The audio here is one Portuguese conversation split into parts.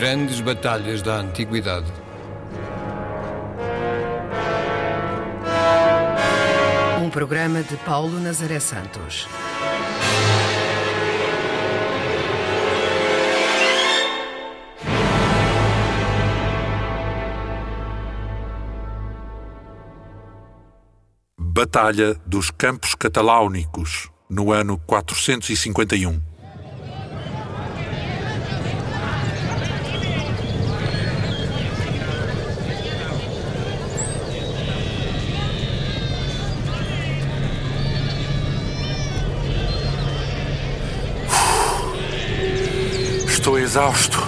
Grandes batalhas da antiguidade. Um programa de Paulo Nazaré Santos. Batalha dos Campos Cataláunicos, no ano 451. Exausto.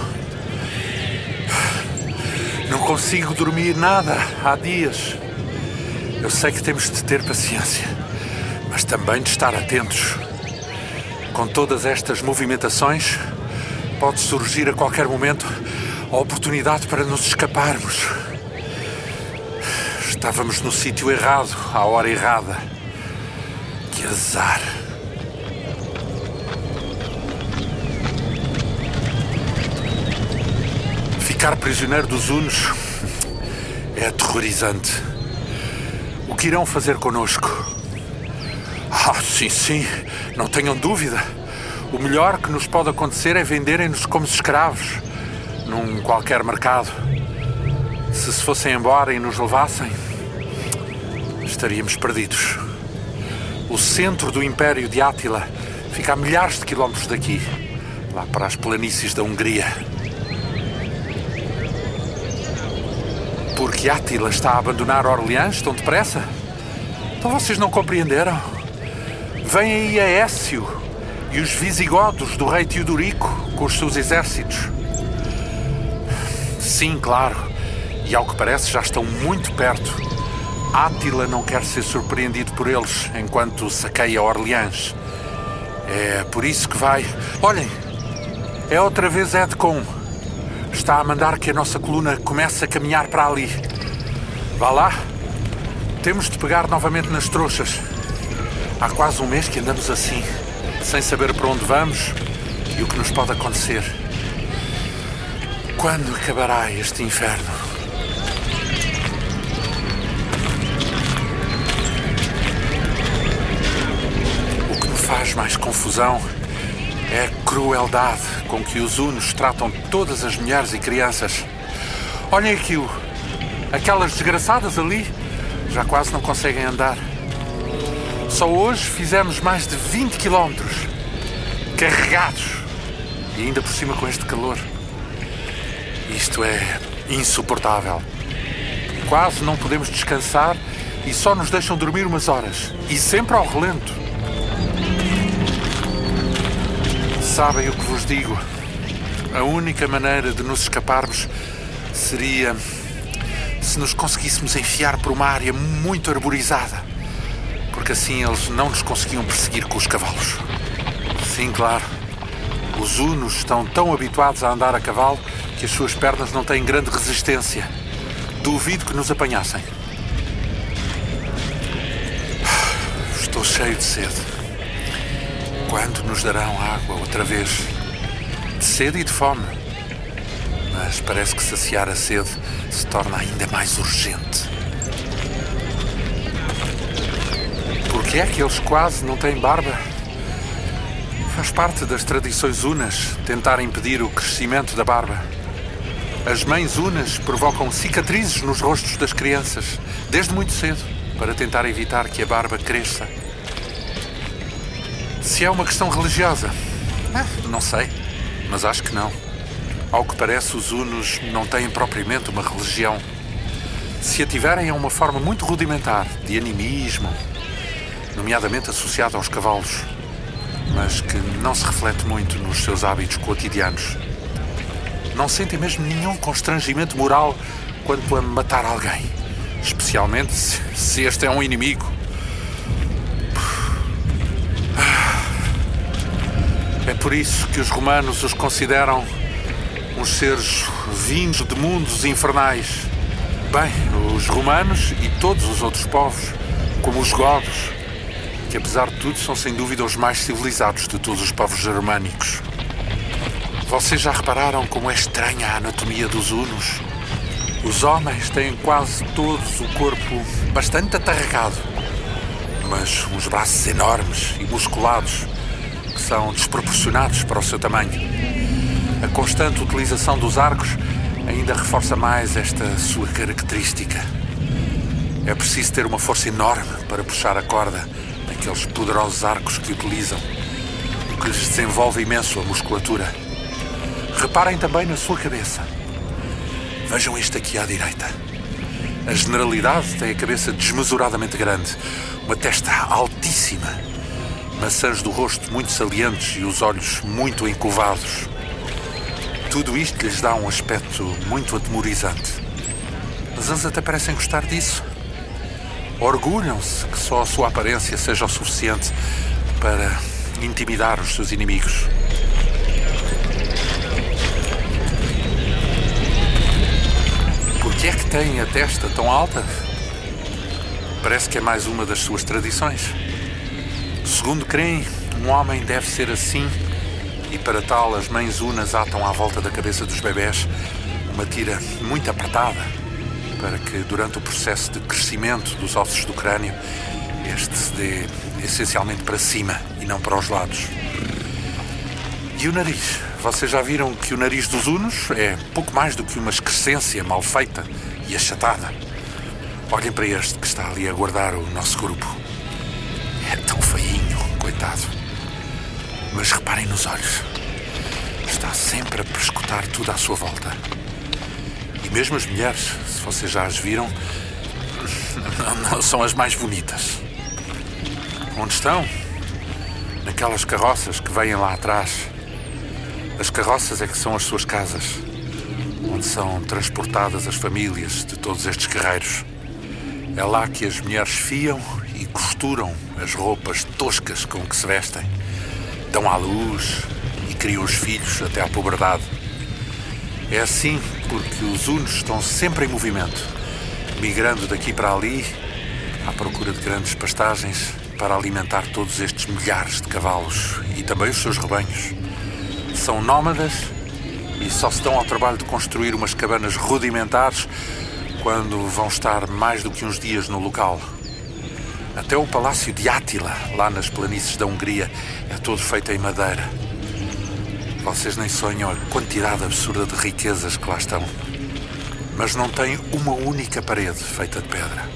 Não consigo dormir nada há dias. Eu sei que temos de ter paciência, mas também de estar atentos. Com todas estas movimentações, pode surgir a qualquer momento a oportunidade para nos escaparmos. Estávamos no sítio errado, à hora errada. Que azar. Ficar prisioneiro dos Hunos é aterrorizante. O que irão fazer conosco? Ah, sim, sim, não tenham dúvida. O melhor que nos pode acontecer é venderem-nos como escravos, num qualquer mercado. Se se fossem embora e nos levassem, estaríamos perdidos. O centro do Império de Átila fica a milhares de quilómetros daqui, lá para as planícies da Hungria. Porque Átila está a abandonar Orleans tão depressa? Então vocês não compreenderam? Vem aí a Écio e os visigodos do rei Teodorico com os seus exércitos. Sim, claro. E ao que parece já estão muito perto. Átila não quer ser surpreendido por eles enquanto saqueia Orleans. É por isso que vai. Olhem, é outra vez Edcon. Está a mandar que a nossa coluna comece a caminhar para ali. Vá lá. Temos de pegar novamente nas trouxas. Há quase um mês que andamos assim, sem saber para onde vamos e o que nos pode acontecer. Quando acabará este inferno? O que me faz mais confusão é a crueldade com que os Hunos tratam todas as mulheres e crianças. Olhem aquilo. Aquelas desgraçadas ali já quase não conseguem andar. Só hoje fizemos mais de 20 quilómetros. Carregados. E ainda por cima com este calor. Isto é insuportável. Quase não podemos descansar e só nos deixam dormir umas horas. E sempre ao relento. Sabem o que vos digo? A única maneira de nos escaparmos seria se nos conseguíssemos enfiar por uma área muito arborizada. Porque assim eles não nos conseguiam perseguir com os cavalos. Sim, claro. Os Hunos estão tão habituados a andar a cavalo que as suas pernas não têm grande resistência. Duvido que nos apanhassem. Estou cheio de sede. Quando nos darão água outra vez? De sede e de fome. Mas parece que saciar a sede se torna ainda mais urgente. Por que é que eles quase não têm barba? Faz parte das tradições unas tentar impedir o crescimento da barba. As mães unas provocam cicatrizes nos rostos das crianças, desde muito cedo, para tentar evitar que a barba cresça. Se é uma questão religiosa, eh, não sei, mas acho que não. Ao que parece, os Hunos não têm propriamente uma religião. Se a tiverem, é uma forma muito rudimentar de animismo, nomeadamente associada aos cavalos, mas que não se reflete muito nos seus hábitos cotidianos. Não sentem mesmo nenhum constrangimento moral quanto a matar alguém, especialmente se, se este é um inimigo. Por isso que os romanos os consideram uns seres vindos de mundos infernais. Bem, os romanos e todos os outros povos, como os godos, que apesar de tudo são sem dúvida os mais civilizados de todos os povos germânicos. Vocês já repararam como é estranha a anatomia dos Unos? Os homens têm quase todos o corpo bastante atarragado, mas uns braços enormes e musculados são desproporcionados para o seu tamanho. A constante utilização dos arcos ainda reforça mais esta sua característica. É preciso ter uma força enorme para puxar a corda naqueles poderosos arcos que utilizam, o que lhes desenvolve imenso a musculatura. Reparem também na sua cabeça. Vejam este aqui à direita. A generalidade tem a cabeça desmesuradamente grande, uma testa altíssima, maçãs do rosto muito salientes e os olhos muito encurvados. Tudo isto lhes dá um aspecto muito atemorizante. Mas eles até parecem gostar disso. Orgulham-se que só a sua aparência seja o suficiente para intimidar os seus inimigos. Por que é que têm a testa tão alta? Parece que é mais uma das suas tradições. Segundo creem, um homem deve ser assim e para tal as mães unas atam à volta da cabeça dos bebés uma tira muito apertada para que durante o processo de crescimento dos ossos do crânio este se dê essencialmente para cima e não para os lados. E o nariz? Vocês já viram que o nariz dos unos é pouco mais do que uma excrescência mal feita e achatada. Olhem para este que está ali a guardar o nosso grupo. É tão feinho, coitado. Mas reparem nos olhos. Está sempre a prescutar tudo à sua volta. E mesmo as mulheres, se vocês já as viram, não, não são as mais bonitas. Onde estão? Naquelas carroças que vêm lá atrás. As carroças é que são as suas casas, onde são transportadas as famílias de todos estes guerreiros. É lá que as mulheres fiam e costuram as roupas toscas com que se vestem. Dão à luz e criam os filhos até à puberdade. É assim porque os unos estão sempre em movimento, migrando daqui para ali, à procura de grandes pastagens para alimentar todos estes milhares de cavalos e também os seus rebanhos. São nómadas e só se dão ao trabalho de construir umas cabanas rudimentares quando vão estar mais do que uns dias no local. Até o palácio de Átila, lá nas planícies da Hungria, é todo feito em madeira. Vocês nem sonham a quantidade absurda de riquezas que lá estão. Mas não tem uma única parede feita de pedra.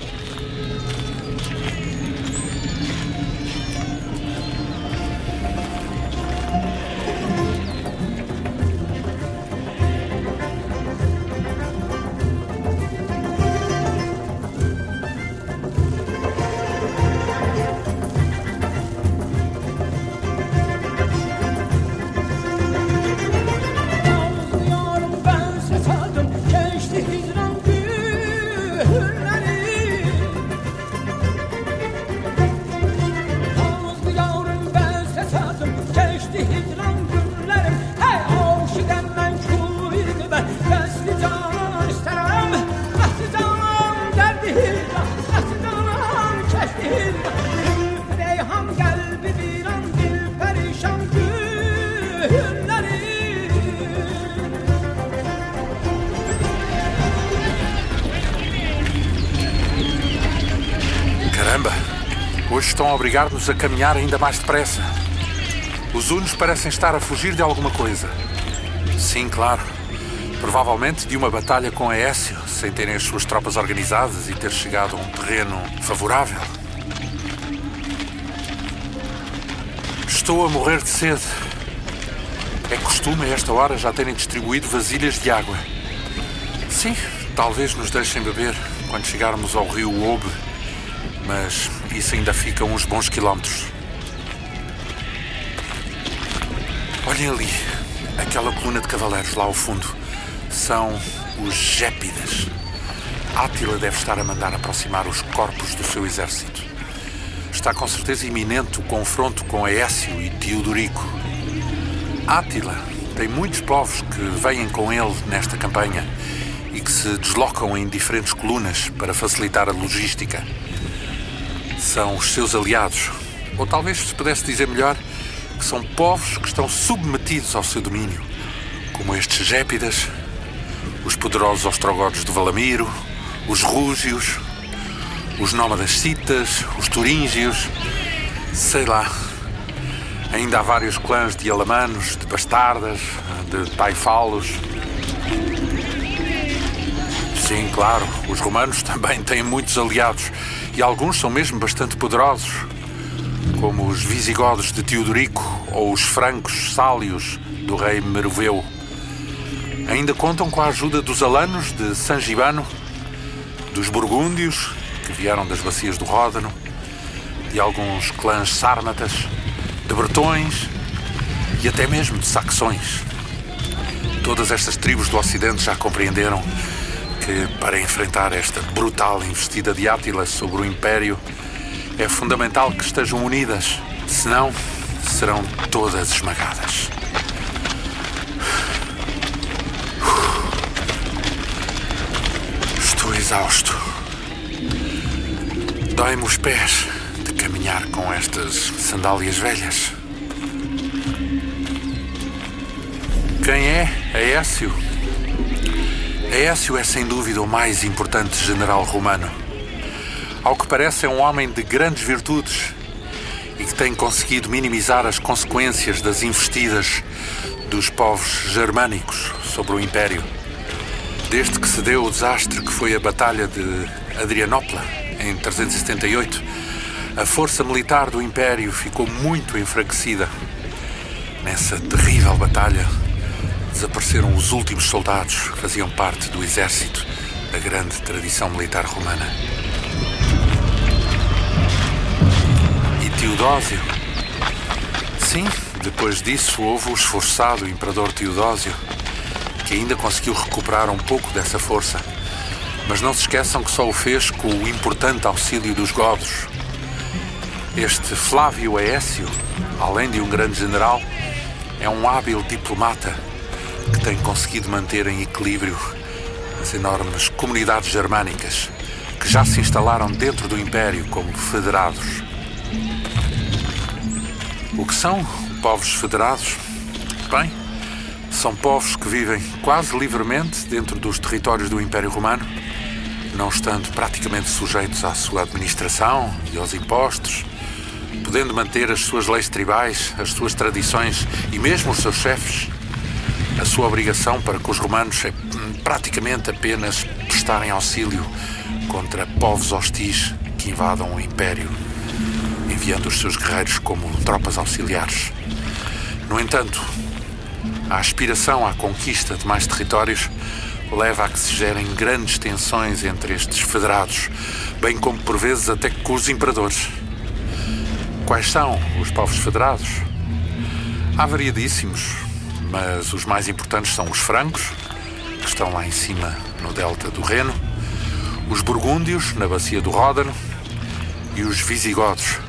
Obrigar-nos a caminhar ainda mais depressa. Os Unos parecem estar a fugir de alguma coisa. Sim, claro. Provavelmente de uma batalha com Aécio, sem terem as suas tropas organizadas e ter chegado a um terreno favorável. Estou a morrer de sede. É costume a esta hora já terem distribuído vasilhas de água. Sim, talvez nos deixem beber quando chegarmos ao rio Oube, mas isso ainda fica uns bons quilómetros. Olhem ali, aquela coluna de cavaleiros lá ao fundo. São os Gépidas. Átila deve estar a mandar aproximar os corpos do seu exército. Está com certeza iminente o confronto com Aécio e Teodorico. Átila tem muitos povos que vêm com ele nesta campanha e que se deslocam em diferentes colunas para facilitar a logística. São os seus aliados, ou talvez se pudesse dizer melhor, que são povos que estão submetidos ao seu domínio, como estes gépidas, os poderosos ostrogodos de Valamiro, os rúgios, os nómadas citas, os turíngios, sei lá. Ainda há vários clãs de alamanos, de bastardas, de taifalos. Sim, claro, os romanos também têm muitos aliados e alguns são mesmo bastante poderosos, como os visigodos de Teodorico ou os francos sálios do rei Meroveu. Ainda contam com a ajuda dos alanos de San Gibano, dos burgúndios, que vieram das bacias do Ródano, de alguns clãs sármatas, de bretões e até mesmo de saxões. Todas estas tribos do Ocidente já compreenderam que, para enfrentar esta brutal investida de Átila sobre o Império, é fundamental que estejam unidas, senão serão todas esmagadas. Estou exausto. Dói-me os pés de caminhar com estas sandálias velhas. Quem é Aécio? Aécio é sem dúvida o mais importante general romano. Ao que parece, é um homem de grandes virtudes e que tem conseguido minimizar as consequências das investidas dos povos germânicos sobre o Império. Desde que se deu o desastre que foi a Batalha de Adrianópla, em 378, a força militar do Império ficou muito enfraquecida. Nessa terrível batalha, desapareceram os últimos soldados que faziam parte do exército da grande tradição militar romana. E Teodósio? Sim, depois disso houve o esforçado imperador Teodósio, que ainda conseguiu recuperar um pouco dessa força. Mas não se esqueçam que só o fez com o importante auxílio dos godos. Este Flávio Aécio, além de um grande general, é um hábil diplomata que tem conseguido manter em equilíbrio as enormes comunidades germânicas que já se instalaram dentro do Império como federados. O que são povos federados? Bem, são povos que vivem quase livremente dentro dos territórios do Império Romano, não estando praticamente sujeitos à sua administração e aos impostos, podendo manter as suas leis tribais, as suas tradições e mesmo os seus chefes. A sua obrigação para com os romanos é hum, praticamente apenas prestarem auxílio contra povos hostis que invadam o Império, enviando os seus guerreiros como tropas auxiliares. No entanto, a aspiração à conquista de mais territórios leva a que se gerem grandes tensões entre estes federados, bem como por vezes até com os imperadores. Quais são os povos federados? Há variadíssimos, mas os mais importantes são os francos, que estão lá em cima no delta do Reno, os burgúndios, na bacia do Ródano, e os visigodos,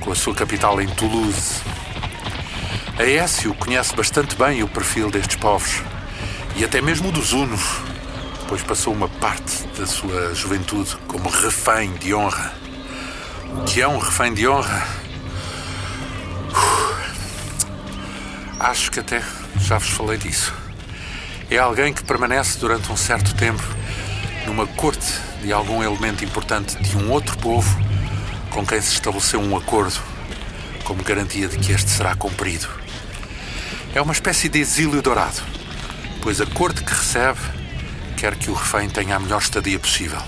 com a sua capital em Toulouse. Aécio conhece bastante bem o perfil destes povos, e até mesmo dos hunos, pois passou uma parte da sua juventude como refém de honra. O que é um refém de honra? Acho que até já vos falei disso. É alguém que permanece durante um certo tempo numa corte de algum elemento importante de um outro povo com quem se estabeleceu um acordo, como garantia de que este será cumprido. É uma espécie de exílio dourado, pois a corte que recebe quer que o refém tenha a melhor estadia possível.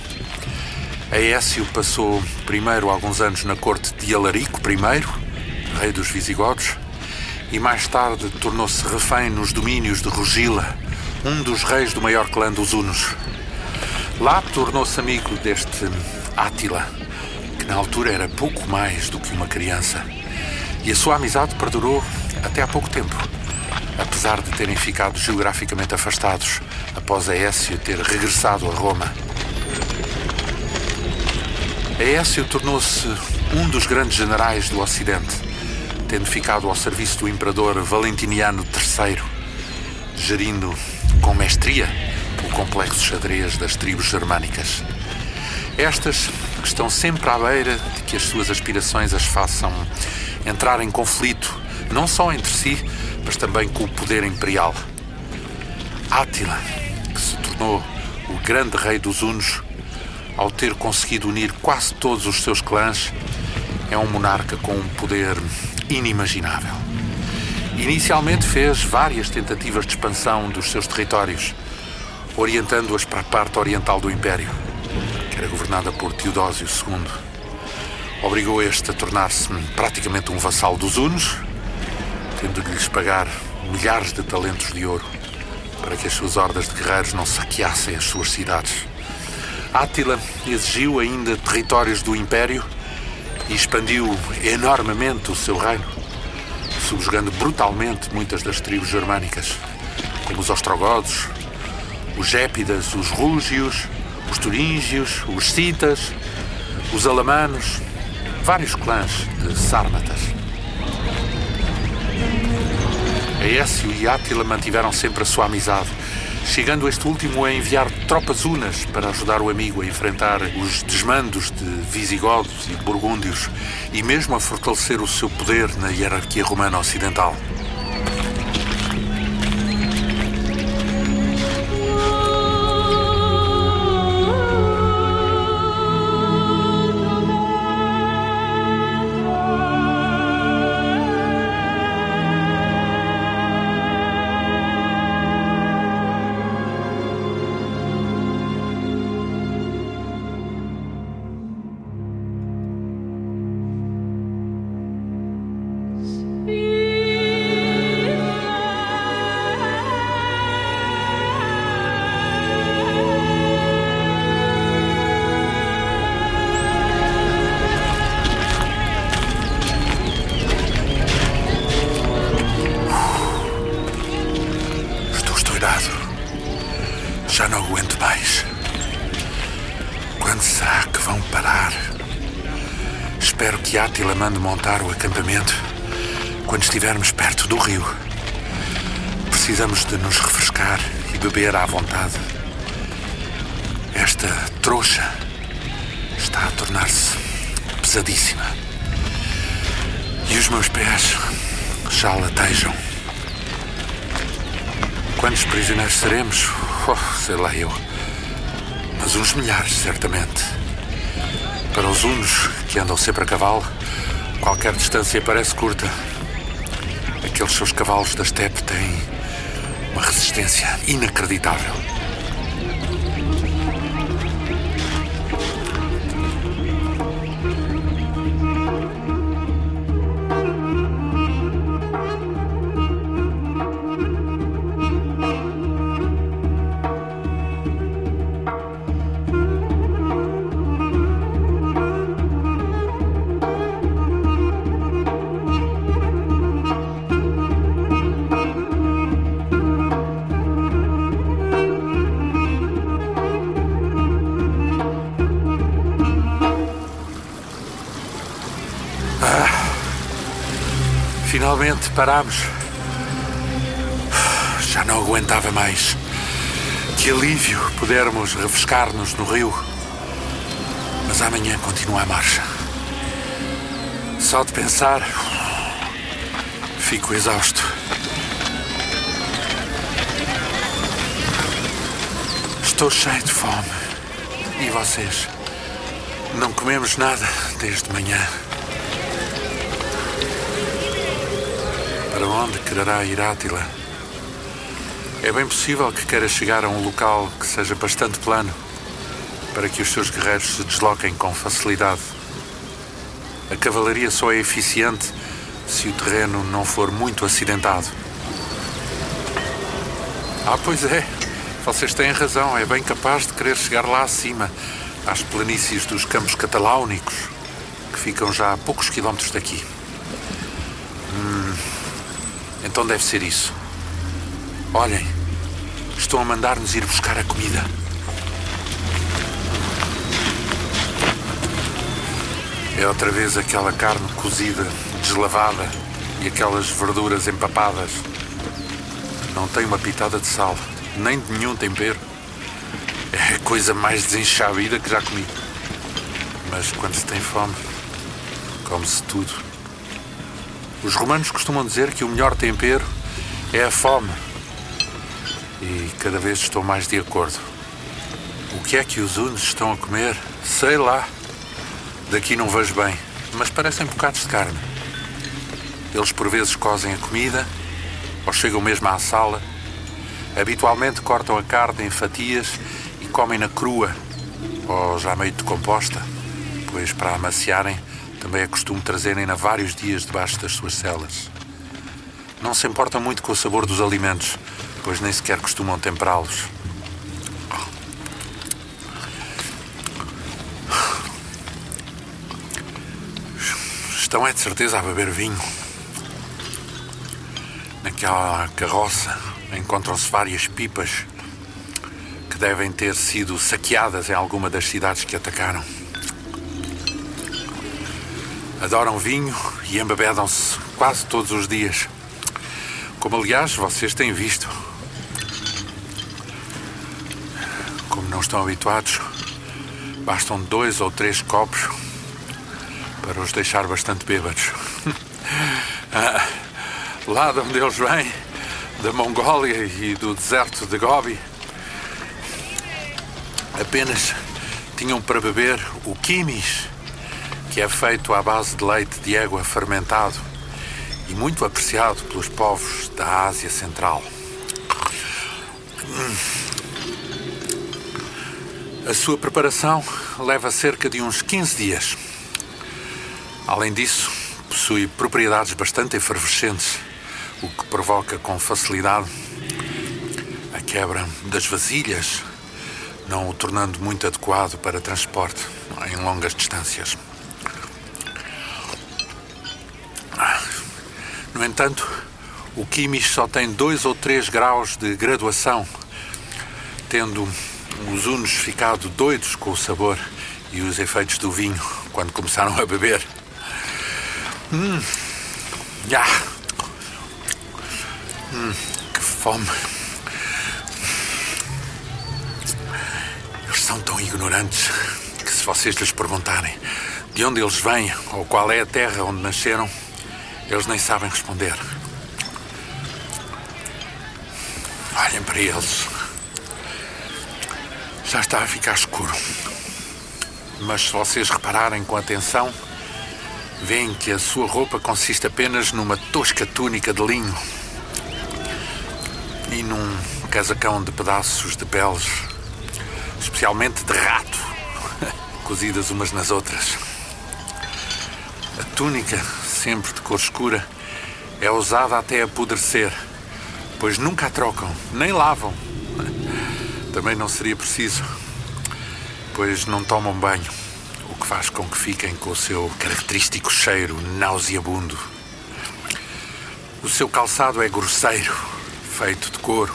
Aécio passou primeiro alguns anos na corte de Alarico I, rei dos Visigodos, e mais tarde tornou-se refém nos domínios de Rugila, um dos reis do maior clã dos Hunos. Lá tornou-se amigo deste Átila, que na altura era pouco mais do que uma criança. E a sua amizade perdurou até há pouco tempo, apesar de terem ficado geograficamente afastados após Aécio ter regressado a Roma. Aécio tornou-se um dos grandes generais do Ocidente, tendo ficado ao serviço do imperador Valentiniano III, gerindo com mestria o complexo xadrez das tribos germânicas. Estas estão sempre à beira de que as suas aspirações as façam entrar em conflito, não só entre si, mas também com o poder imperial. Átila, que se tornou o grande rei dos Hunos, ao ter conseguido unir quase todos os seus clãs, é um monarca com um poder inimaginável. Inicialmente fez várias tentativas de expansão dos seus territórios, orientando-as para a parte oriental do Império, que era governada por Teodósio II. Obrigou este a tornar-se praticamente um vassalo dos Hunos, tendo de lhes pagar milhares de talentos de ouro para que as suas hordas de guerreiros não saqueassem as suas cidades. Átila exigiu ainda territórios do Império e expandiu enormemente o seu reino, subjugando brutalmente muitas das tribos germânicas, como os ostrogodos, os gépidas, os rúgios, os turíngios, os citas, os alamanos, vários clãs de sármatas. Aécio e Átila mantiveram sempre a sua amizade, chegando este último a enviar tropas unas para ajudar o amigo a enfrentar os desmandos de visigodos e burgúndios e mesmo a fortalecer o seu poder na hierarquia romana ocidental. Mande montar o acampamento quando estivermos perto do rio. Precisamos de nos refrescar e beber à vontade. Esta trouxa está a tornar-se pesadíssima. E os meus pés já latejam. Quantos prisioneiros seremos? Oh, sei lá eu. Mas uns milhares, certamente. Para os unos, que andam sempre a cavalo, qualquer distância parece curta. Aqueles seus cavalos da steppe têm uma resistência inacreditável. Parámos. Já não aguentava mais. Que alívio pudermos refrescar-nos no rio. Mas amanhã continua a marcha. Só de pensar, fico exausto. Estou cheio de fome. E vocês? Não comemos nada desde manhã. Onde quererá ir Átila? É bem possível que queira chegar a um local que seja bastante plano para que os seus guerreiros se desloquem com facilidade. A cavalaria só é eficiente se o terreno não for muito acidentado. Ah, pois é. Vocês têm razão. É bem capaz de querer chegar lá acima, às planícies dos Campos Cataláunicos, que ficam já a poucos quilómetros daqui. Então deve ser isso. Olhem, estão a mandar-nos ir buscar a comida. É outra vez aquela carne cozida, deslavada e aquelas verduras empapadas. Não tem uma pitada de sal, nem de nenhum tempero. É a coisa mais desenxabida que já comi. Mas quando se tem fome, come-se tudo. Os romanos costumam dizer que o melhor tempero é a fome. E cada vez estou mais de acordo. O que é que os unos estão a comer? Sei lá. Daqui não vejo bem, mas parecem bocados de carne. Eles por vezes cozem a comida, ou chegam mesmo à sala. Habitualmente cortam a carne em fatias e comem-na crua, ou já meio decomposta, pois para amaciarem também é costume trazerem-na vários dias debaixo das suas celas. Não se importam muito com o sabor dos alimentos, pois nem sequer costumam temperá-los. Estão é de certeza a beber vinho. Naquela carroça encontram-se várias pipas que devem ter sido saqueadas em alguma das cidades que atacaram. Adoram vinho e embebedam-se quase todos os dias. Como, aliás, vocês têm visto. Como não estão habituados, bastam dois ou três copos para os deixar bastante bêbados. Ah, lá de onde eles vêm, da Mongólia e do deserto de Gobi, apenas tinham para beber o quimis, que é feito à base de leite de égua fermentado e muito apreciado pelos povos da Ásia Central. A sua preparação leva cerca de uns 15 dias. Além disso, possui propriedades bastante efervescentes, o que provoca com facilidade a quebra das vasilhas, não o tornando muito adequado para transporte em longas distâncias. No entanto, o Quimis só tem dois ou três graus de graduação, tendo os unos ficado doidos com o sabor e os efeitos do vinho quando começaram a beber. Hum. Ya. Hum, que fome. Eles são tão ignorantes que se vocês lhes perguntarem de onde eles vêm ou qual é a terra onde nasceram, eles nem sabem responder. Olhem para eles. Já está a ficar escuro. Mas se vocês repararem com atenção, veem que a sua roupa consiste apenas numa tosca túnica de linho e num casacão de pedaços de peles, especialmente de rato, cozidas umas nas outras. A túnica, sempre de cor escura, é usada até apodrecer, pois nunca a trocam, nem lavam. Também não seria preciso, pois não tomam banho o que faz com que fiquem com o seu característico cheiro nauseabundo. O seu calçado é grosseiro, feito de couro,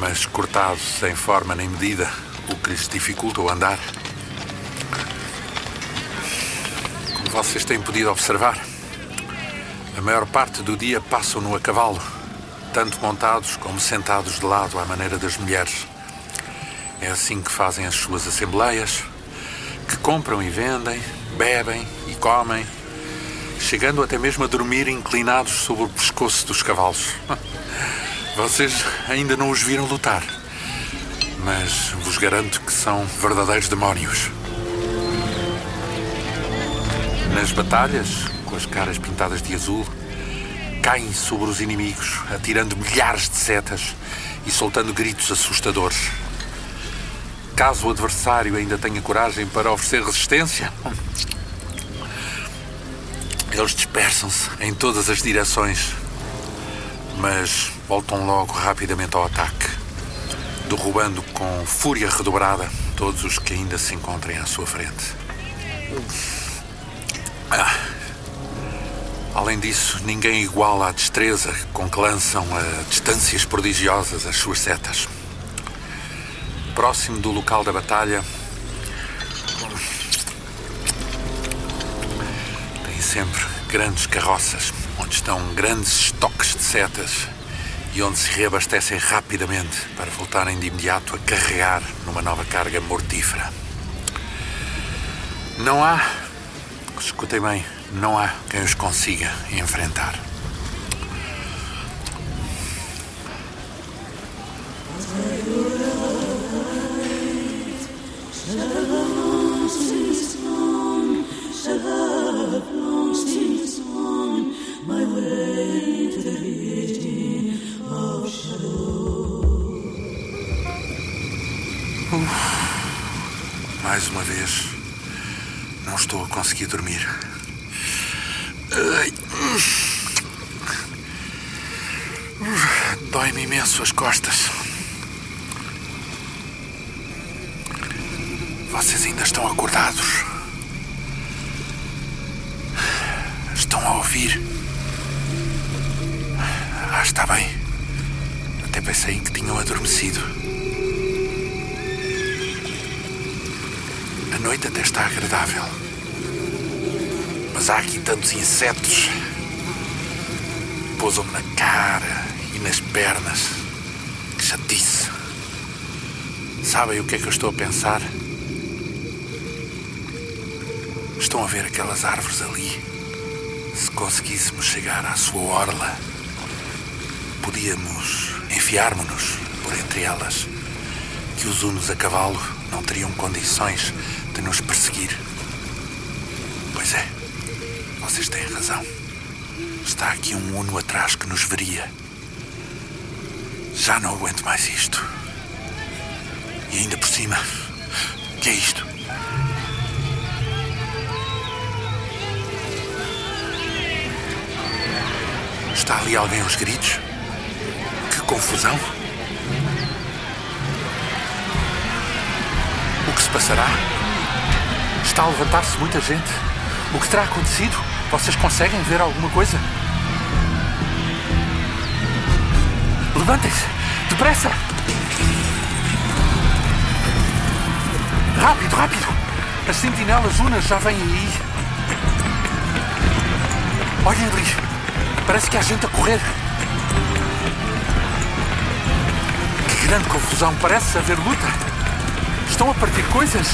mas cortado sem forma nem medida, o que lhes dificulta o andar. Como vocês têm podido observar, a maior parte do dia passam-no a cavalo, tanto montados como sentados de lado à maneira das mulheres. É assim que fazem as suas assembleias, que compram e vendem, bebem e comem, chegando até mesmo a dormir inclinados sobre o pescoço dos cavalos. Vocês ainda não os viram lutar, mas vos garanto que são verdadeiros demónios. Nas batalhas, com as caras pintadas de azul, caem sobre os inimigos, atirando milhares de setas e soltando gritos assustadores. Caso o adversário ainda tenha coragem para oferecer resistência, eles dispersam-se em todas as direções, mas voltam logo rapidamente ao ataque, derrubando com fúria redobrada todos os que ainda se encontrem à sua frente. Ah. Além disso, ninguém iguala a destreza com que lançam a distâncias prodigiosas as suas setas. Próximo do local da batalha, tem sempre grandes carroças, onde estão grandes estoques de setas e onde se reabastecem rapidamente para voltarem de imediato a carregar numa nova carga mortífera. Não há, escutem bem, não há quem os consiga enfrentar. Mais uma vez, não estou a conseguir dormir. Dói-me imenso as costas. Vocês ainda estão acordados? Estão a ouvir? Ah, está bem. Até pensei que tinham adormecido. A noite até está agradável. Há aqui tantos insetos. Pousam-me na cara e nas pernas. Que chatice. Sabem o que é que eu estou a pensar? Estão a ver aquelas árvores ali? Se conseguíssemos chegar à sua orla, podíamos enfiar-nos por entre elas, que os unos a cavalo não teriam condições de nos perseguir. Pois é, vocês têm razão. Está aqui um uno atrás que nos veria. Já não aguento mais isto. E ainda por cima, que é isto? Está ali alguém aos gritos? Que confusão! O que se passará? Está a levantar-se muita gente. O que terá acontecido? Vocês conseguem ver alguma coisa? Levantem-se! Depressa! Rápido, rápido! As sentinelas unas já vêm aí. Olhem ali! Parece que há gente a correr. Que grande confusão! Parece haver luta. Estão a partir coisas.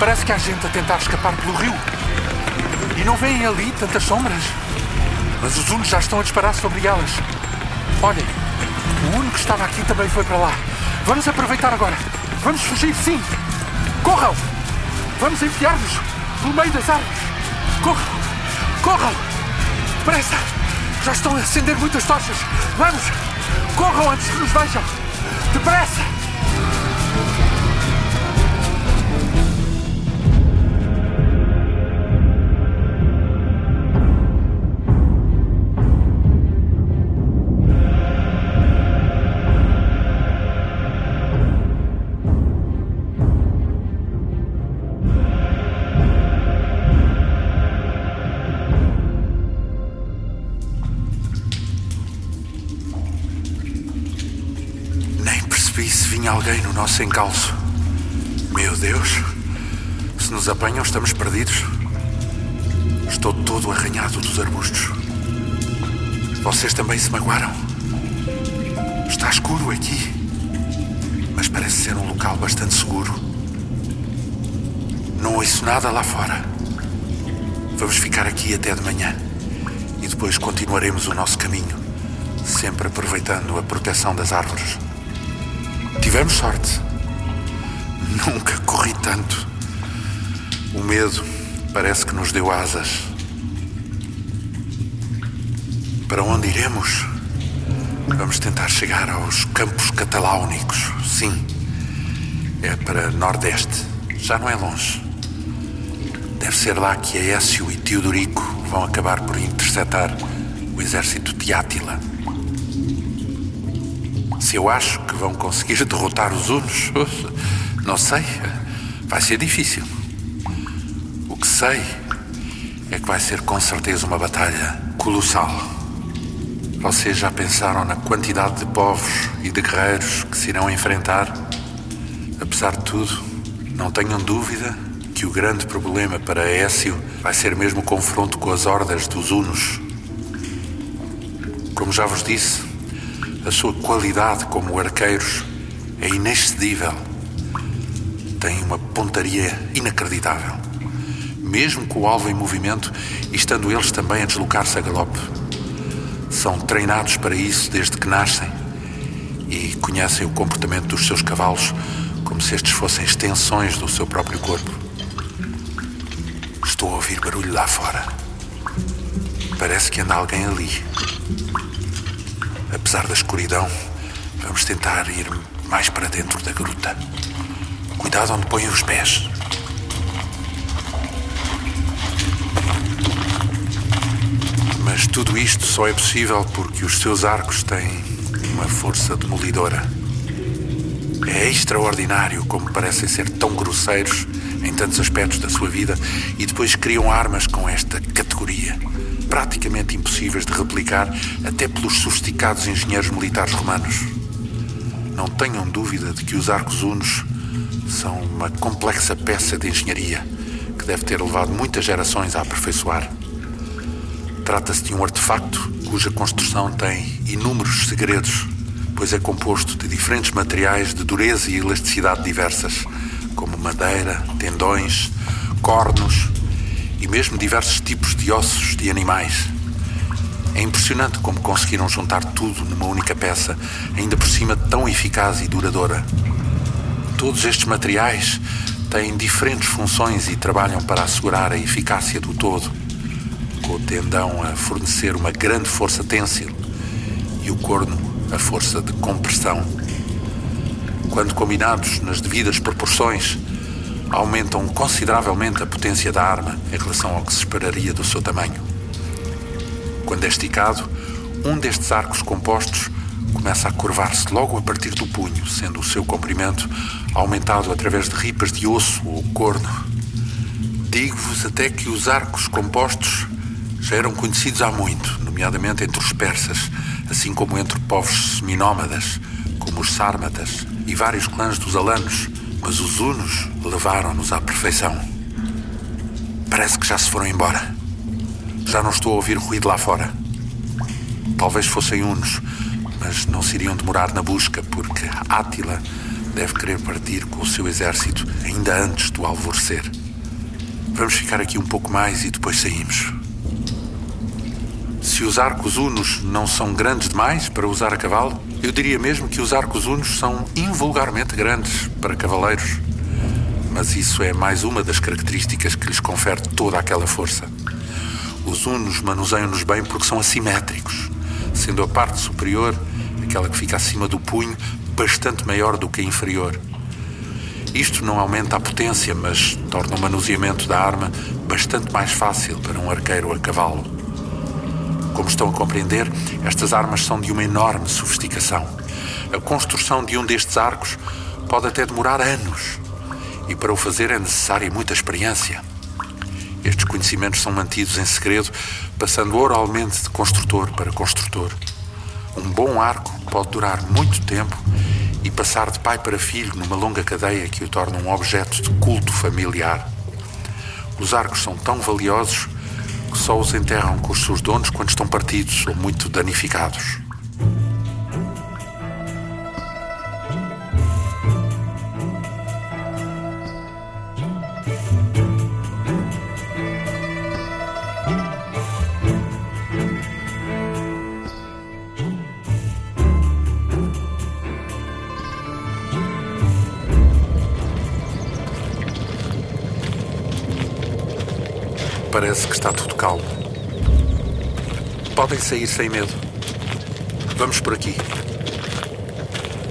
Parece que há gente a tentar escapar pelo rio. E não veem ali tantas sombras. Mas os unos já estão a disparar sobre elas. Olhem, o uno que estava aqui também foi para lá. Vamos aproveitar agora. Vamos fugir, sim. Corram! Vamos enfiar-nos pelo meio das árvores. Corram! Corram! Depressa! Já estão a acender muitas tochas. Vamos! Corram antes que nos vejam! Nosso encalço. Meu Deus! Se nos apanham, estamos perdidos. Estou todo arranhado dos arbustos. Vocês também se magoaram? Está escuro aqui, mas parece ser um local bastante seguro. Não ouço nada lá fora. Vamos ficar aqui até de manhã e depois continuaremos o nosso caminho, sempre aproveitando a proteção das árvores. Tivemos sorte. Nunca corri tanto. O medo parece que nos deu asas. Para onde iremos? Vamos tentar chegar aos Campos Cataláunicos. Sim. É para Nordeste. Já não é longe. Deve ser lá que Aécio e Teodorico vão acabar por interceptar o exército de Átila. Se eu acho que vão conseguir derrotar os Hunos, não sei. Vai ser difícil. O que sei é que vai ser com certeza uma batalha colossal. Vocês já pensaram na quantidade de povos e de guerreiros que se irão enfrentar? Apesar de tudo, não tenham dúvida que o grande problema para Écio vai ser mesmo o confronto com as hordas dos Hunos. Como já vos disse, a sua qualidade como arqueiros é inexcedível. Tem uma pontaria inacreditável. Mesmo com o alvo em movimento e estando eles também a deslocar-se a galope. São treinados para isso desde que nascem e conhecem o comportamento dos seus cavalos como se estes fossem extensões do seu próprio corpo. Estou a ouvir barulho lá fora. Parece que anda alguém ali. Apesar da escuridão, vamos tentar ir mais para dentro da gruta. Cuidado onde põem os pés. Mas tudo isto só é possível porque os seus arcos têm uma força demolidora. É extraordinário como parecem ser tão grosseiros em tantos aspectos da sua vida e depois criam armas com esta categoria, praticamente impossíveis de replicar até pelos sofisticados engenheiros militares romanos. Não tenham dúvida de que os arcos unos são uma complexa peça de engenharia que deve ter levado muitas gerações a aperfeiçoar. Trata-se de um artefacto cuja construção tem inúmeros segredos pois é composto de diferentes materiais de dureza e elasticidade diversas, como madeira, tendões, cornos e mesmo diversos tipos de ossos de animais. É impressionante como conseguiram juntar tudo numa única peça, ainda por cima tão eficaz e duradoura. Todos estes materiais têm diferentes funções e trabalham para assegurar a eficácia do todo, com o tendão a fornecer uma grande força têncil e o corno a força de compressão. Quando combinados nas devidas proporções, aumentam consideravelmente a potência da arma em relação ao que se esperaria do seu tamanho. Quando é esticado, um destes arcos compostos começa a curvar-se logo a partir do punho, sendo o seu comprimento aumentado através de ripas de osso ou corno. Digo-vos até que os arcos compostos já eram conhecidos há muito, nomeadamente entre os persas, assim como entre povos seminómadas, como os sármatas e vários clãs dos alanos, mas os hunos levaram-nos à perfeição. Parece que já se foram embora. Já não estou a ouvir ruído lá fora. Talvez fossem hunos, mas não se iriam demorar na busca, porque Átila deve querer partir com o seu exército ainda antes do alvorecer. Vamos ficar aqui um pouco mais e depois saímos. Se os arcos unos não são grandes demais para usar a cavalo, eu diria mesmo que os arcos unos são invulgarmente grandes para cavaleiros. Mas isso é mais uma das características que lhes confere toda aquela força. Os unos manuseiam-nos bem porque são assimétricos, sendo a parte superior, aquela que fica acima do punho, bastante maior do que a inferior. Isto não aumenta a potência, mas torna o manuseamento da arma bastante mais fácil para um arqueiro a cavalo. Como estão a compreender, estas armas são de uma enorme sofisticação. A construção de um destes arcos pode até demorar anos, e para o fazer é necessária muita experiência. Estes conhecimentos são mantidos em segredo, passando oralmente de construtor para construtor. Um bom arco pode durar muito tempo e passar de pai para filho numa longa cadeia que o torna um objeto de culto familiar. Os arcos são tão valiosos só os enterram com os seus donos quando estão partidos ou muito danificados. Parece que está tudo calmo. Podem sair sem medo. Vamos por aqui.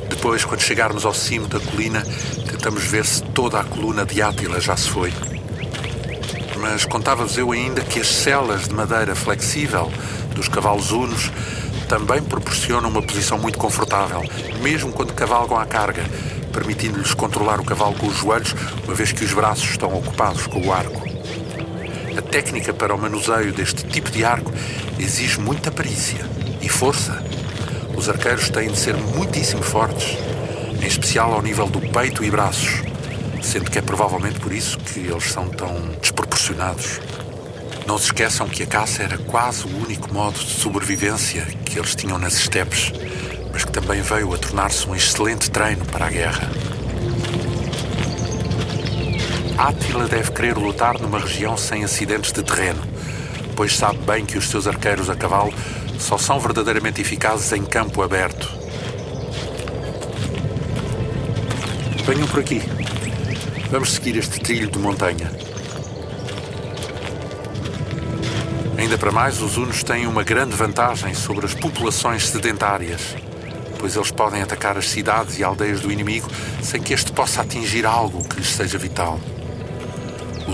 Depois, quando chegarmos ao cimo da colina, tentamos ver se toda a coluna de Átila já se foi. Mas contava-vos eu ainda que as celas de madeira flexível dos cavalos unos também proporcionam uma posição muito confortável, mesmo quando cavalgam à carga, permitindo-lhes controlar o cavalo com os joelhos, uma vez que os braços estão ocupados com o arco. Técnica para o manuseio deste tipo de arco exige muita perícia e força. Os arqueiros têm de ser muitíssimo fortes, em especial ao nível do peito e braços, sendo que é provavelmente por isso que eles são tão desproporcionados. Não se esqueçam que a caça era quase o único modo de sobrevivência que eles tinham nas estepes, mas que também veio a tornar-se um excelente treino para a guerra. Átila deve querer lutar numa região sem acidentes de terreno, pois sabe bem que os seus arqueiros a cavalo só são verdadeiramente eficazes em campo aberto. Venham por aqui. Vamos seguir este trilho de montanha. Ainda para mais, os Hunos têm uma grande vantagem sobre as populações sedentárias, pois eles podem atacar as cidades e aldeias do inimigo sem que este possa atingir algo que lhes seja vital.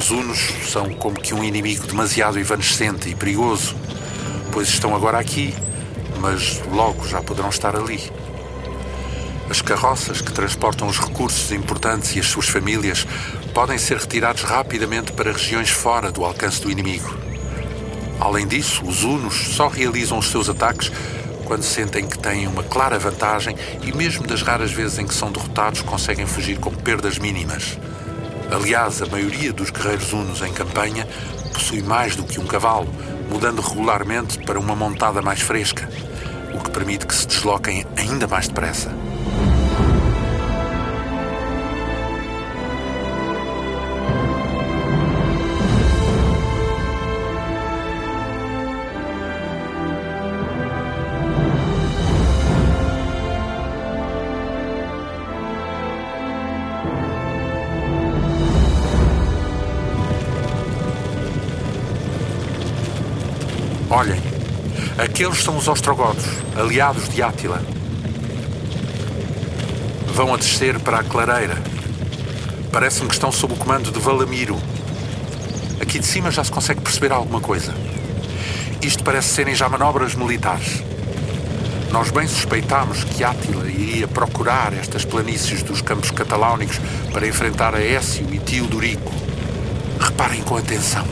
Os Hunos são como que um inimigo demasiado evanescente e perigoso, pois estão agora aqui, mas logo já poderão estar ali. As carroças que transportam os recursos importantes e as suas famílias podem ser retirados rapidamente para regiões fora do alcance do inimigo. Além disso, os Hunos só realizam os seus ataques quando sentem que têm uma clara vantagem e, mesmo das raras vezes em que são derrotados, conseguem fugir com perdas mínimas. Aliás, a maioria dos guerreiros hunos em campanha possui mais do que um cavalo, mudando regularmente para uma montada mais fresca, o que permite que se desloquem ainda mais depressa. Aqueles são os ostrogodos, aliados de Átila. Vão a descer para a clareira. Parece-me que estão sob o comando de Valamiro. Aqui de cima já se consegue perceber alguma coisa. Isto parece serem já manobras militares. Nós bem suspeitámos que Átila iria procurar estas planícies dos campos cataláunicos para enfrentar a Écio e Teodorico. Reparem com atenção.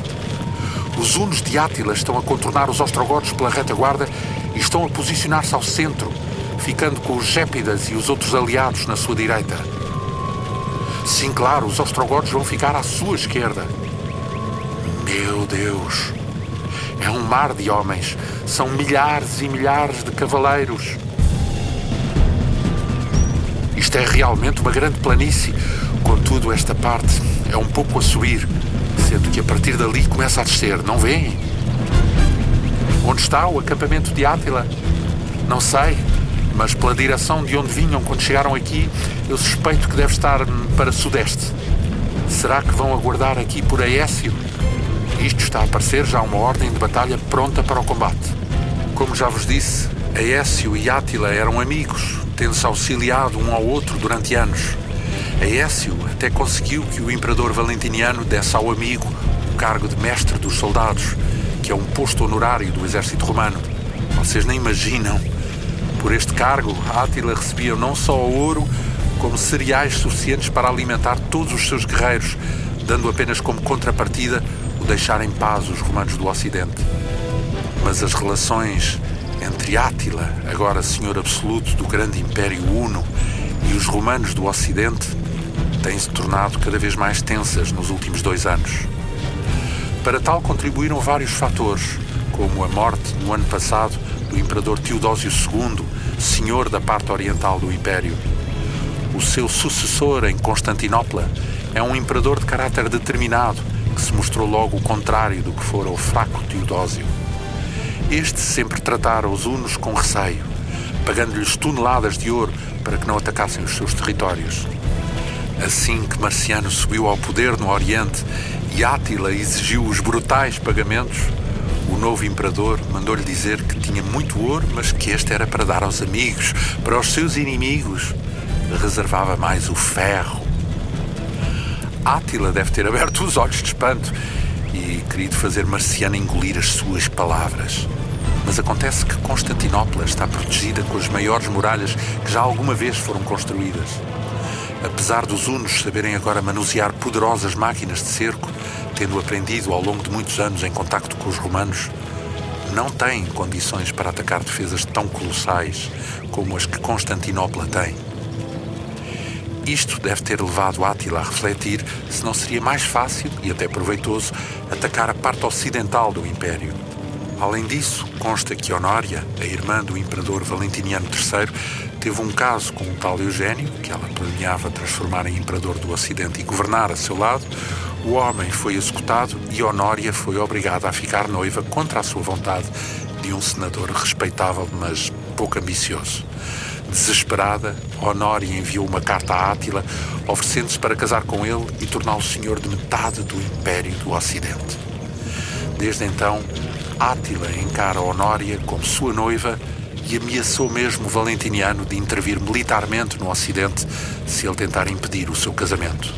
Os hunos de Átila estão a contornar os ostrogodos pela retaguarda e estão a posicionar-se ao centro, ficando com os Gépidas e os outros aliados na sua direita. Sim, claro, os ostrogodos vão ficar à sua esquerda. Meu Deus! É um mar de homens. São milhares e milhares de cavaleiros. Isto é realmente uma grande planície. Contudo, esta parte é um pouco a subir que a partir dali começa a descer, não veem? Onde está o acampamento de Átila? Não sei, mas pela direção de onde vinham quando chegaram aqui, eu suspeito que deve estar para sudeste. Será que vão aguardar aqui por Aécio? Isto está a parecer já uma ordem de batalha pronta para o combate. Como já vos disse, Aécio e Átila eram amigos, tendo-se auxiliado um ao outro durante anos. Aécio até conseguiu que o imperador valentiniano desse ao amigo o cargo de mestre dos soldados, que é um posto honorário do exército romano. Vocês nem imaginam. Por este cargo, Átila recebia não só ouro, como cereais suficientes para alimentar todos os seus guerreiros, dando apenas como contrapartida o deixar em paz os romanos do Ocidente. Mas as relações entre Átila, agora senhor absoluto do grande império Uno, e os romanos do Ocidente têm se tornado cada vez mais tensas nos últimos dois anos. Para tal contribuíram vários fatores, como a morte no ano passado do imperador Teodósio II, senhor da parte oriental do império. O seu sucessor em Constantinopla é um imperador de caráter determinado, que se mostrou logo o contrário do que fora o fraco Teodósio. Este sempre tratara os hunos com receio, pagando-lhes toneladas de ouro para que não atacassem os seus territórios. Assim que Marciano subiu ao poder no Oriente e Átila exigiu os brutais pagamentos, o novo imperador mandou-lhe dizer que tinha muito ouro, mas que este era para dar aos amigos, para os seus inimigos. Reservava mais o ferro. Átila deve ter aberto os olhos de espanto e querido fazer Marciano engolir as suas palavras. Mas acontece que Constantinopla está protegida com as maiores muralhas que já alguma vez foram construídas. Apesar dos hunos saberem agora manusear poderosas máquinas de cerco, tendo aprendido ao longo de muitos anos em contacto com os romanos, não têm condições para atacar defesas tão colossais como as que Constantinopla tem. Isto deve ter levado Átila a refletir se não seria mais fácil e até proveitoso atacar a parte ocidental do Império. Além disso, consta que Honória, a irmã do imperador Valentiniano III, teve um caso com o tal Eugênio, que ela planeava transformar em imperador do Ocidente e governar a seu lado. O homem foi executado e Honória foi obrigada a ficar noiva contra a sua vontade de um senador respeitável, mas pouco ambicioso. Desesperada, Honória enviou uma carta a Átila, oferecendo-se para casar com ele e torná-lo senhor de metade do Império do Ocidente. Desde então, Átila encara Honória como sua noiva e ameaçou mesmo Valentiniano de intervir militarmente no Ocidente se ele tentar impedir o seu casamento.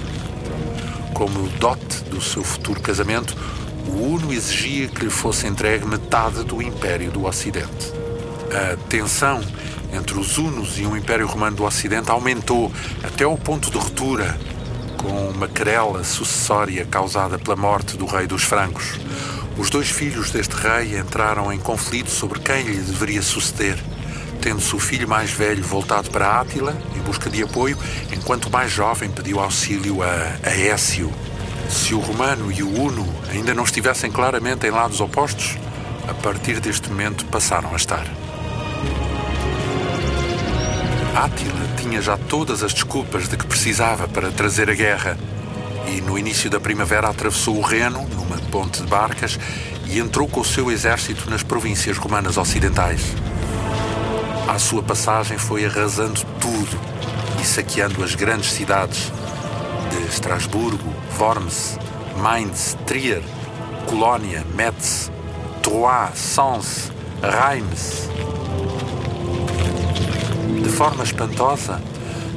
Como dote do seu futuro casamento, o Uno exigia que lhe fosse entregue metade do Império do Ocidente. A tensão entre os Hunos e o Império Romano do Ocidente aumentou até ao ponto de ruptura, com uma querela sucessória causada pela morte do rei dos francos. Os dois filhos deste rei entraram em conflito sobre quem lhe deveria suceder, tendo-se o filho mais velho voltado para Átila em busca de apoio, enquanto o mais jovem pediu auxílio a Aécio. Se o romano e o uno ainda não estivessem claramente em lados opostos, a partir deste momento passaram a estar. Átila tinha já todas as desculpas de que precisava para trazer a guerra e no início da primavera atravessou o Reno numa ponte de barcas e entrou com o seu exército nas províncias romanas ocidentais. À sua passagem foi arrasando tudo e saqueando as grandes cidades de Estrasburgo, Worms, Mainz, Trier, Colónia, Metz, Troyes, Sens, Reims. De forma espantosa,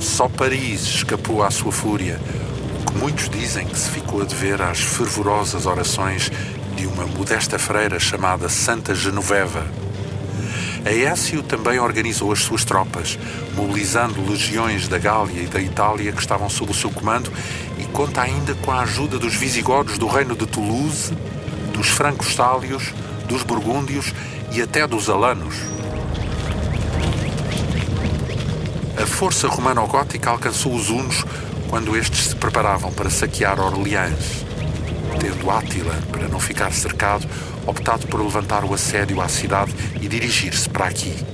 só Paris escapou à sua fúria, muitos dizem que se ficou a dever às fervorosas orações de uma modesta freira chamada Santa Genoveva. Aécio também organizou as suas tropas, mobilizando legiões da Gália e da Itália que estavam sob o seu comando e conta ainda com a ajuda dos visigodos do reino de Toulouse, dos francos sálios, dos burgúndios e até dos alanos. A força romano-gótica alcançou os hunos quando estes se preparavam para saquear Orleans, tendo Átila, para não ficar cercado, optado por levantar o assédio à cidade e dirigir-se para aqui.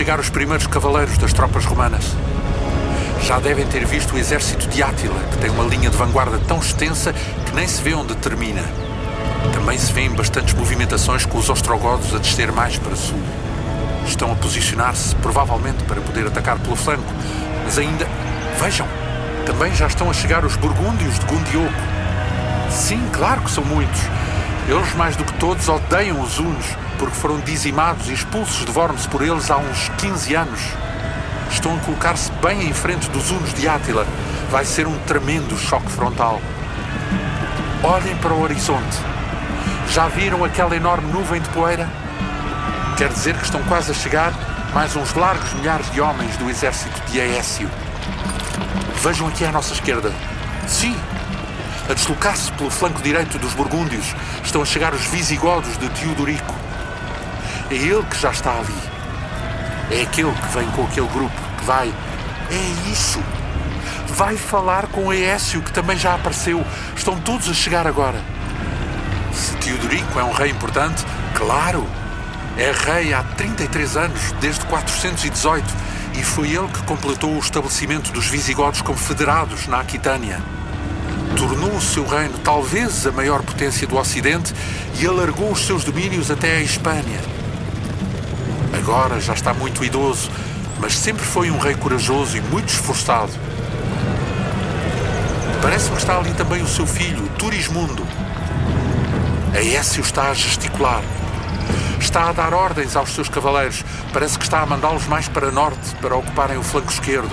Chegar os primeiros cavaleiros das tropas romanas. Já devem ter visto o exército de Átila, que tem uma linha de vanguarda tão extensa que nem se vê onde termina. Também se vêem bastantes movimentações com os ostrogodos a descer mais para sul. Estão a posicionar-se, provavelmente para poder atacar pelo flanco, mas ainda. Vejam! Também já estão a chegar os burgúndios de Gundioco. Sim, claro que são muitos. Eles, mais do que todos, odeiam os hunos, porque foram dizimados e expulsos de Worms por eles há uns 15 anos. Estão a colocar-se bem em frente dos hunos de Átila. Vai ser um tremendo choque frontal. Olhem para o horizonte. Já viram aquela enorme nuvem de poeira? Quer dizer que estão quase a chegar mais uns largos milhares de homens do exército de Aécio. Vejam aqui à nossa esquerda. Sim, a deslocar-se pelo flanco direito dos burgúndios, estão a chegar os visigodos de Teodorico. É ele que já está ali. É aquele que vem com aquele grupo que vai. É isso! Vai falar com Aécio, que também já apareceu. Estão todos a chegar agora. Se Teodorico é um rei importante, claro! É rei há 33 anos, desde 418, e foi ele que completou o estabelecimento dos visigodos como federados na Aquitânia tornou o seu reino talvez a maior potência do Ocidente e alargou os seus domínios até a Espanha. Agora já está muito idoso, mas sempre foi um rei corajoso e muito esforçado. Parece-me que está ali também o seu filho, Turismundo. Aécio está a gesticular. Está a dar ordens aos seus cavaleiros. Parece que está a mandá-los mais para norte, para ocuparem o flanco esquerdo.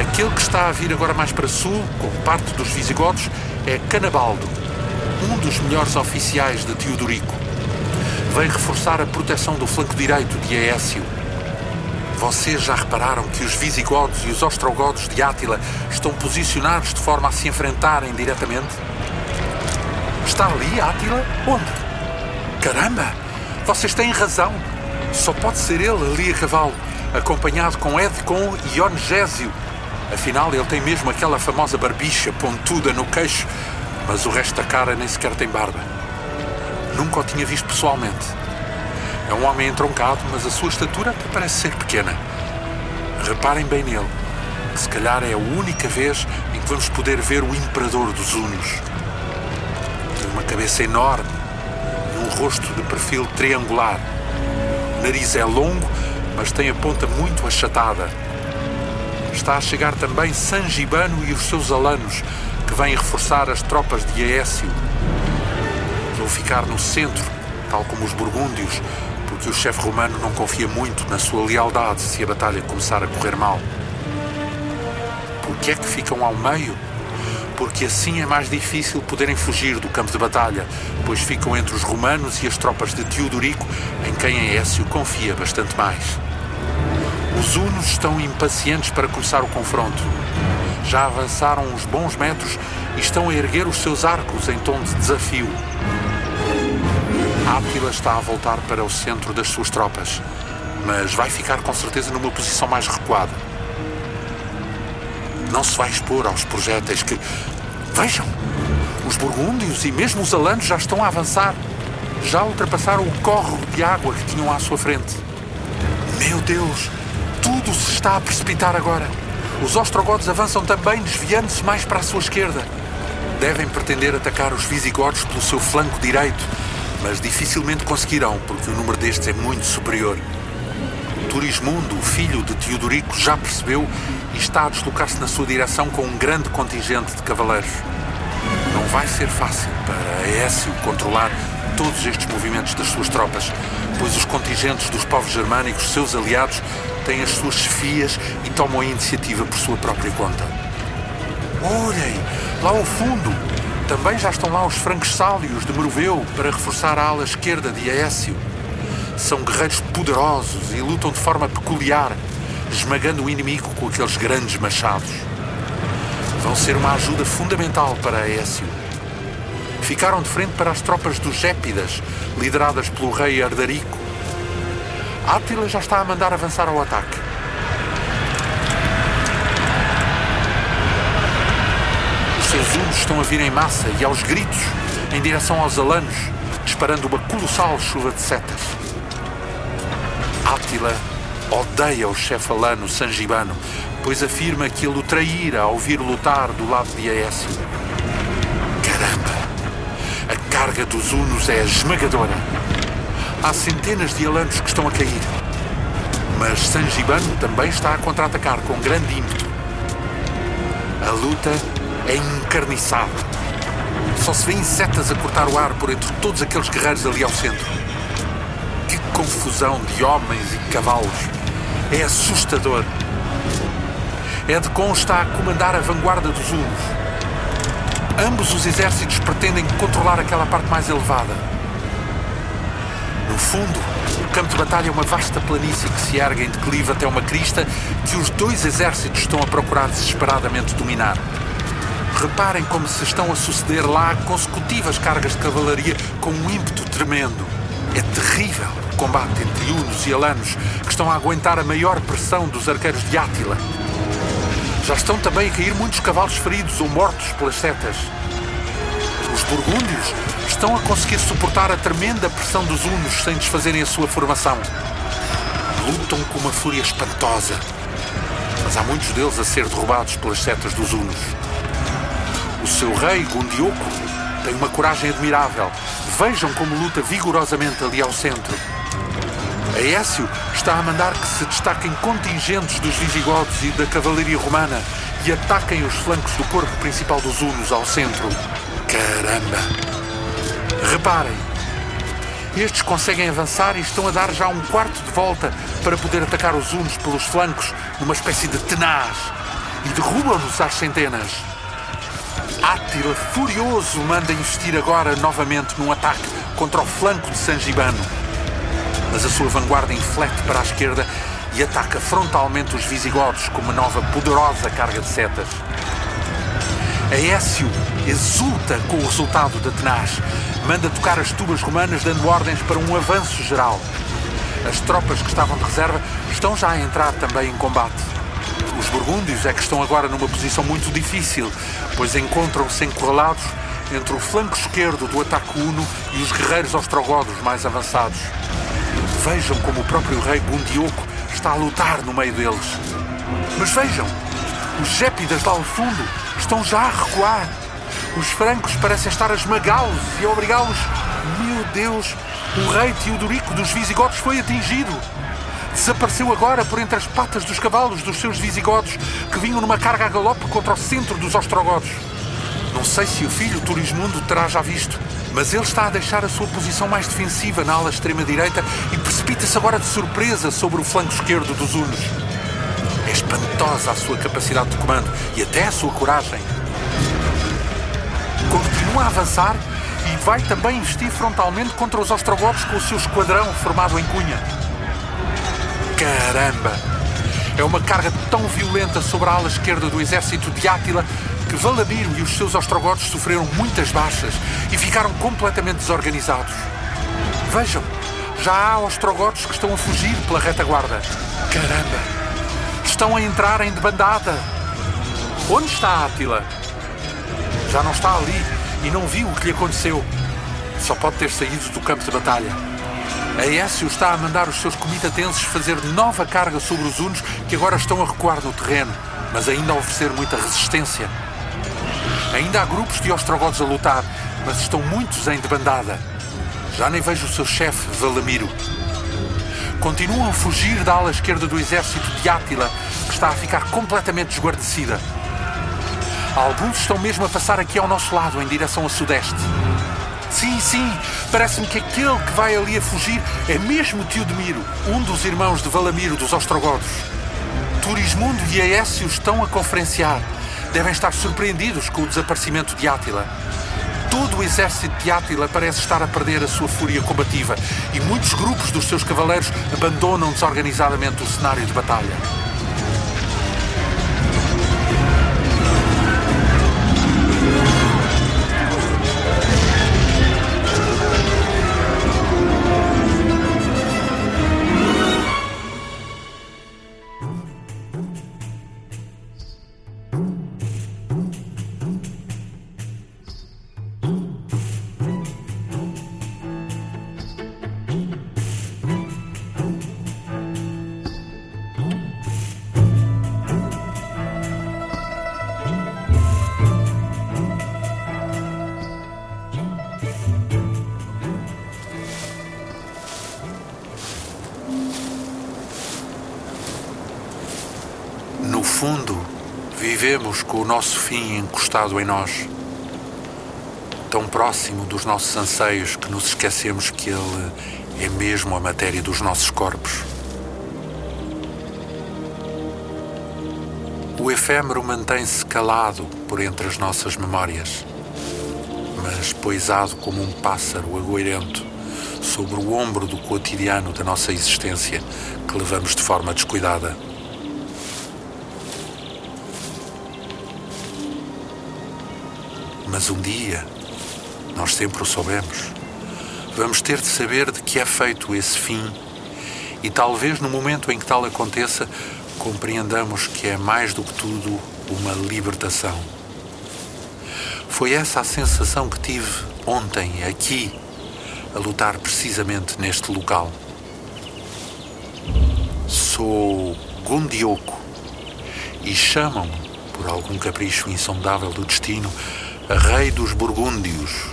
Aquele que está a vir agora mais para sul, com parte dos visigodos, é Canabaldo, um dos melhores oficiais de Teodorico. Vem reforçar a proteção do flanco direito de Aécio. Vocês já repararam que os visigodos e os ostrogodos de Átila estão posicionados de forma a se enfrentarem diretamente? Está ali Átila? Onde? Caramba! Vocês têm razão! Só pode ser ele ali a cavalo, acompanhado com Edcon e Onegésio, Afinal, ele tem mesmo aquela famosa barbicha pontuda no queixo, mas o resto da cara nem sequer tem barba. Nunca o tinha visto pessoalmente. É um homem entroncado, mas a sua estatura parece ser pequena. Reparem bem nele, que se calhar é a única vez em que vamos poder ver o imperador dos Hunos. Tem uma cabeça enorme e um rosto de perfil triangular. O nariz é longo, mas tem a ponta muito achatada. Está a chegar também Sangibano e os seus alanos, que vêm reforçar as tropas de Aécio. Vão ficar no centro, tal como os burgúndios, porque o chefe romano não confia muito na sua lealdade se a batalha começar a correr mal. Por que é que ficam ao meio? Porque assim é mais difícil poderem fugir do campo de batalha, pois ficam entre os romanos e as tropas de Teodorico, em quem Aécio confia bastante mais. Os hunos estão impacientes para começar o confronto. Já avançaram uns bons metros e estão a erguer os seus arcos em tom de desafio. Átila está a voltar para o centro das suas tropas, mas vai ficar com certeza numa posição mais recuada. Não se vai expor aos projéteis que. Vejam! Os burgúndios e mesmo os alanos já estão a avançar. Já ultrapassaram o córrego de água que tinham à sua frente. Meu Deus! Tudo se está a precipitar agora. Os ostrogodos avançam também, desviando-se mais para a sua esquerda. Devem pretender atacar os visigodos pelo seu flanco direito, mas dificilmente conseguirão, porque o número destes é muito superior. Turismundo, filho de Teodorico, já percebeu e está a deslocar-se na sua direção com um grande contingente de cavaleiros. Não vai ser fácil para Aécio controlar todos estes movimentos das suas tropas, pois os contingentes dos povos germânicos, seus aliados, têm as suas chefias e tomam a iniciativa por sua própria conta. Olhem, lá ao fundo, também já estão lá os francos sálios de Meroveu para reforçar a ala esquerda de Aécio. São guerreiros poderosos e lutam de forma peculiar, esmagando o inimigo com aqueles grandes machados. Vão ser uma ajuda fundamental para Aécio. Ficaram de frente para as tropas dos Gépidas, lideradas pelo rei Ardarico. Átila já está a mandar avançar ao ataque. Os hunos estão a vir em massa e aos gritos em direção aos alanos, disparando uma colossal chuva de setas. Átila odeia o chefe alano Sangibano, pois afirma que ele o traíra ao vir lutar do lado de Aécio. Caramba! A carga dos Hunos é esmagadora. Há centenas de alanos que estão a cair. Mas Sangibano também está a contra-atacar com grande ímpeto. A luta é encarniçada. Só se vêem setas a cortar o ar por entre todos aqueles guerreiros ali ao centro. Que confusão de homens e cavalos! É assustador. Edcon está a comandar a vanguarda dos Hunos. Ambos os exércitos pretendem controlar aquela parte mais elevada. No fundo, o campo de batalha é uma vasta planície que se ergue em declive até uma crista que os dois exércitos estão a procurar desesperadamente dominar. Reparem como se estão a suceder lá consecutivas cargas de cavalaria com um ímpeto tremendo. É terrível o combate entre Hunos e Alanos, que estão a aguentar a maior pressão dos arqueiros de Átila. Já estão também a cair muitos cavalos feridos ou mortos pelas setas. Os burgúndios estão a conseguir suportar a tremenda pressão dos hunos sem desfazerem a sua formação. Lutam com uma fúria espantosa. Mas há muitos deles a ser derrubados pelas setas dos hunos. O seu rei, Gundioco, tem uma coragem admirável. Vejam como luta vigorosamente ali ao centro. Aécio está a mandar que se destaquem contingentes dos visigodos e da cavalaria romana e ataquem os flancos do corpo principal dos hunos ao centro. Caramba! Reparem, estes conseguem avançar e estão a dar já um quarto de volta para poder atacar os hunos pelos flancos numa espécie de tenaz e derrubam-nos às centenas. Átila, furioso, manda investir agora novamente num ataque contra o flanco de Sangibano mas a sua vanguarda inflete para a esquerda e ataca frontalmente os visigodos com uma nova poderosa carga de setas. Aécio exulta com o resultado da tenaz. Manda tocar as tubas romanas dando ordens para um avanço geral. As tropas que estavam de reserva estão já a entrar também em combate. Os burgúndios é que estão agora numa posição muito difícil, pois encontram-se encurralados entre o flanco esquerdo do ataque uno e os guerreiros ostrogodos mais avançados. Vejam como o próprio rei Bundioco está a lutar no meio deles. Mas vejam, os gépidas lá ao fundo estão já a recuar. Os francos parecem estar a esmagá-los e a obrigá-los. Meu Deus, o rei Teodorico dos Visigodos foi atingido. Desapareceu agora por entre as patas dos cavalos dos seus visigodos que vinham numa carga a galope contra o centro dos ostrogodos. Não sei se o filho Turismundo terá já visto, mas ele está a deixar a sua posição mais defensiva na ala extrema-direita e precipita-se agora de surpresa sobre o flanco esquerdo dos Hunos. É espantosa a sua capacidade de comando e até a sua coragem. Continua a avançar e vai também investir frontalmente contra os ostrogodos com o seu esquadrão formado em cunha. Caramba! É uma carga tão violenta sobre a ala esquerda do exército de Átila que Valamiro e os seus ostrogodos sofreram muitas baixas e ficaram completamente desorganizados. Vejam, já há ostrogodos que estão a fugir pela retaguarda. Caramba! Estão a entrar em debandada. Onde está Átila? Já não está ali e não viu o que lhe aconteceu. Só pode ter saído do campo de batalha. A Écio está a mandar os seus comitatenses fazer nova carga sobre os hunos que agora estão a recuar no terreno, mas ainda a oferecer muita resistência. Ainda há grupos de ostrogodos a lutar, mas estão muitos em debandada. Já nem vejo o seu chefe, Valamiro. Continuam a fugir da ala esquerda do exército de Átila, que está a ficar completamente desguarnecida. Alguns estão mesmo a passar aqui ao nosso lado, em direção a sudeste. Sim, sim, parece-me que aquele que vai ali a fugir é mesmo Teodemiro, um dos irmãos de Valamiro dos Ostrogodos. Turismundo e Aécio estão a conferenciar. Devem estar surpreendidos com o desaparecimento de Átila. Todo o exército de Átila parece estar a perder a sua fúria combativa e muitos grupos dos seus cavaleiros abandonam desorganizadamente o cenário de batalha. O nosso fim encostado em nós, tão próximo dos nossos anseios que nos esquecemos que ele é mesmo a matéria dos nossos corpos. O efêmero mantém-se calado por entre as nossas memórias, mas poisado como um pássaro agoirento sobre o ombro do cotidiano da nossa existência que levamos de forma descuidada. Mas um dia, nós sempre o soubemos, vamos ter de saber de que é feito esse fim e talvez no momento em que tal aconteça, compreendamos que é mais do que tudo uma libertação. Foi essa a sensação que tive ontem, aqui, a lutar precisamente neste local. Sou Gundioco e chamam-me, por algum capricho insondável do destino, Rei dos Burgúndios.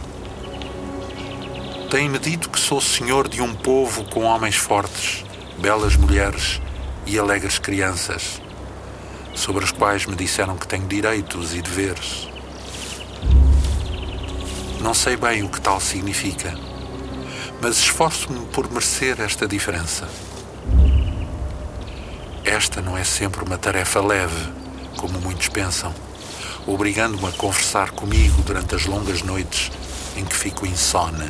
Tem-me dito que sou senhor de um povo com homens fortes, belas mulheres e alegres crianças, sobre as quais me disseram que tenho direitos e deveres. Não sei bem o que tal significa, mas esforço-me por merecer esta diferença. Esta não é sempre uma tarefa leve, como muitos pensam obrigando-me a conversar comigo durante as longas noites em que fico insone.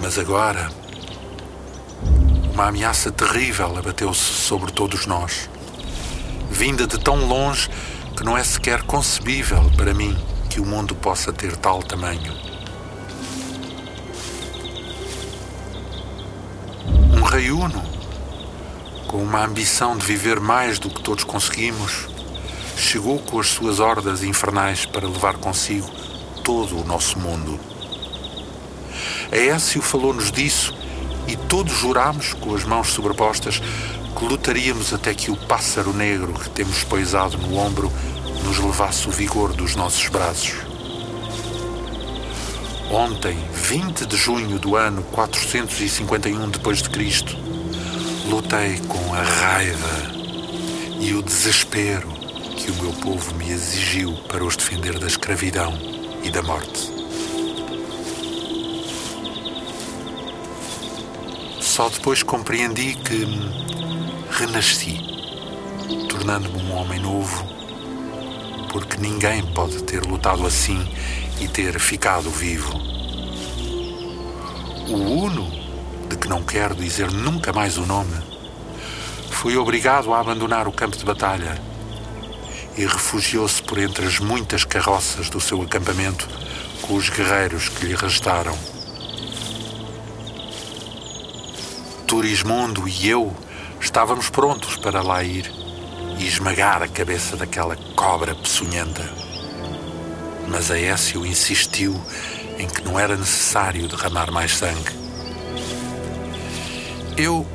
Mas agora, uma ameaça terrível abateu-se sobre todos nós, vinda de tão longe que não é sequer concebível para mim que o mundo possa ter tal tamanho. Um rei uno, com uma ambição de viver mais do que todos conseguimos, chegou com as suas hordas infernais para levar consigo todo o nosso mundo. Aécio falou-nos disso e todos jurámos, com as mãos sobrepostas, que lutaríamos até que o pássaro negro que temos poisado no ombro nos levasse o vigor dos nossos braços. Ontem, 20 de junho do ano 451 depois de Cristo, lutei com a raiva e o desespero que o meu povo me exigiu para os defender da escravidão e da morte. Só depois compreendi que renasci, tornando-me um homem novo, porque ninguém pode ter lutado assim e ter ficado vivo. O Uno, de que não quero dizer nunca mais o nome, foi obrigado a abandonar o campo de batalha e refugiou-se por entre as muitas carroças do seu acampamento com os guerreiros que lhe restaram. Turismundo e eu estávamos prontos para lá ir e esmagar a cabeça daquela cobra peçonhenta. Mas Aécio insistiu em que não era necessário derramar mais sangue. Eu,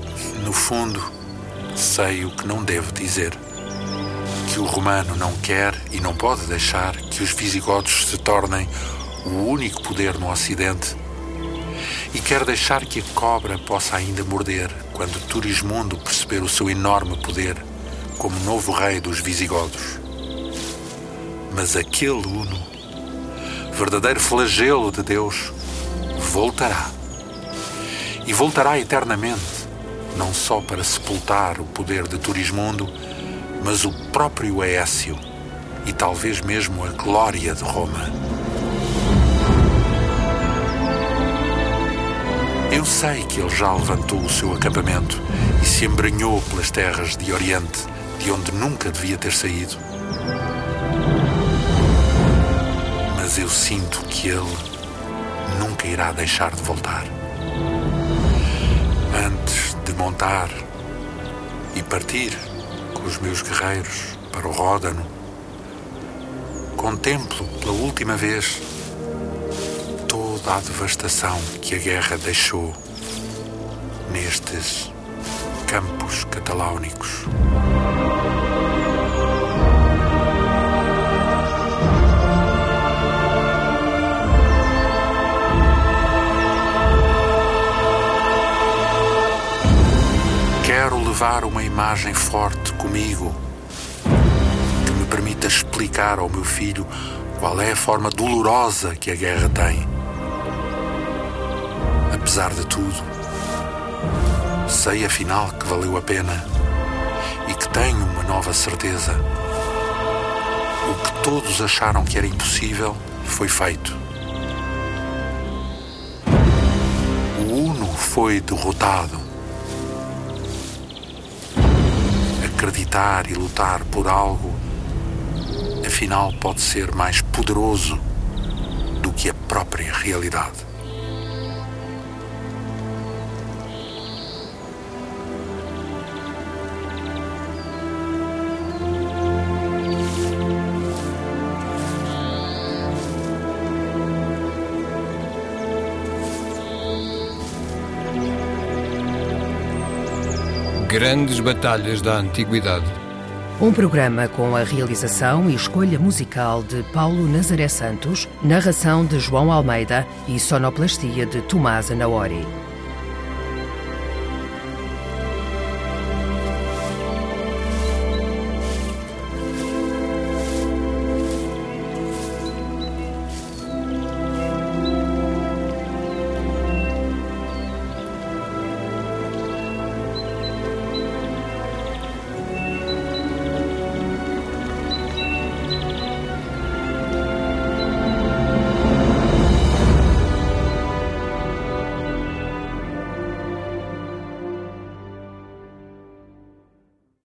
no fundo, sei o que não devo dizer. Que o romano não quer e não pode deixar que os visigodos se tornem o único poder no Ocidente e quer deixar que a cobra possa ainda morder quando Turismundo perceber o seu enorme poder como novo rei dos visigodos. Mas aquele Uno, verdadeiro flagelo de Deus, voltará. E voltará eternamente, não só para sepultar o poder de Turismundo, mas o próprio Aécio e talvez mesmo a glória de Roma. Eu sei que ele já levantou o seu acampamento e se embranhou pelas terras de Oriente, de onde nunca devia ter saído. Mas eu sinto que ele nunca irá deixar de voltar. Antes de montar e partir os meus guerreiros para o Ródano, contemplo pela última vez toda a devastação que a guerra deixou nestes campos cataláunicos. Levar uma imagem forte comigo que me permita explicar ao meu filho qual é a forma dolorosa que a guerra tem. Apesar de tudo, sei afinal que valeu a pena e que tenho uma nova certeza. O que todos acharam que era impossível foi feito. O Uno foi derrotado. Acreditar e lutar por algo, afinal, pode ser mais poderoso do que a própria realidade. Grandes Batalhas da Antiguidade. Um programa com a realização e escolha musical de Paulo Nazaré Santos, narração de João Almeida e sonoplastia de Tomás Anaori.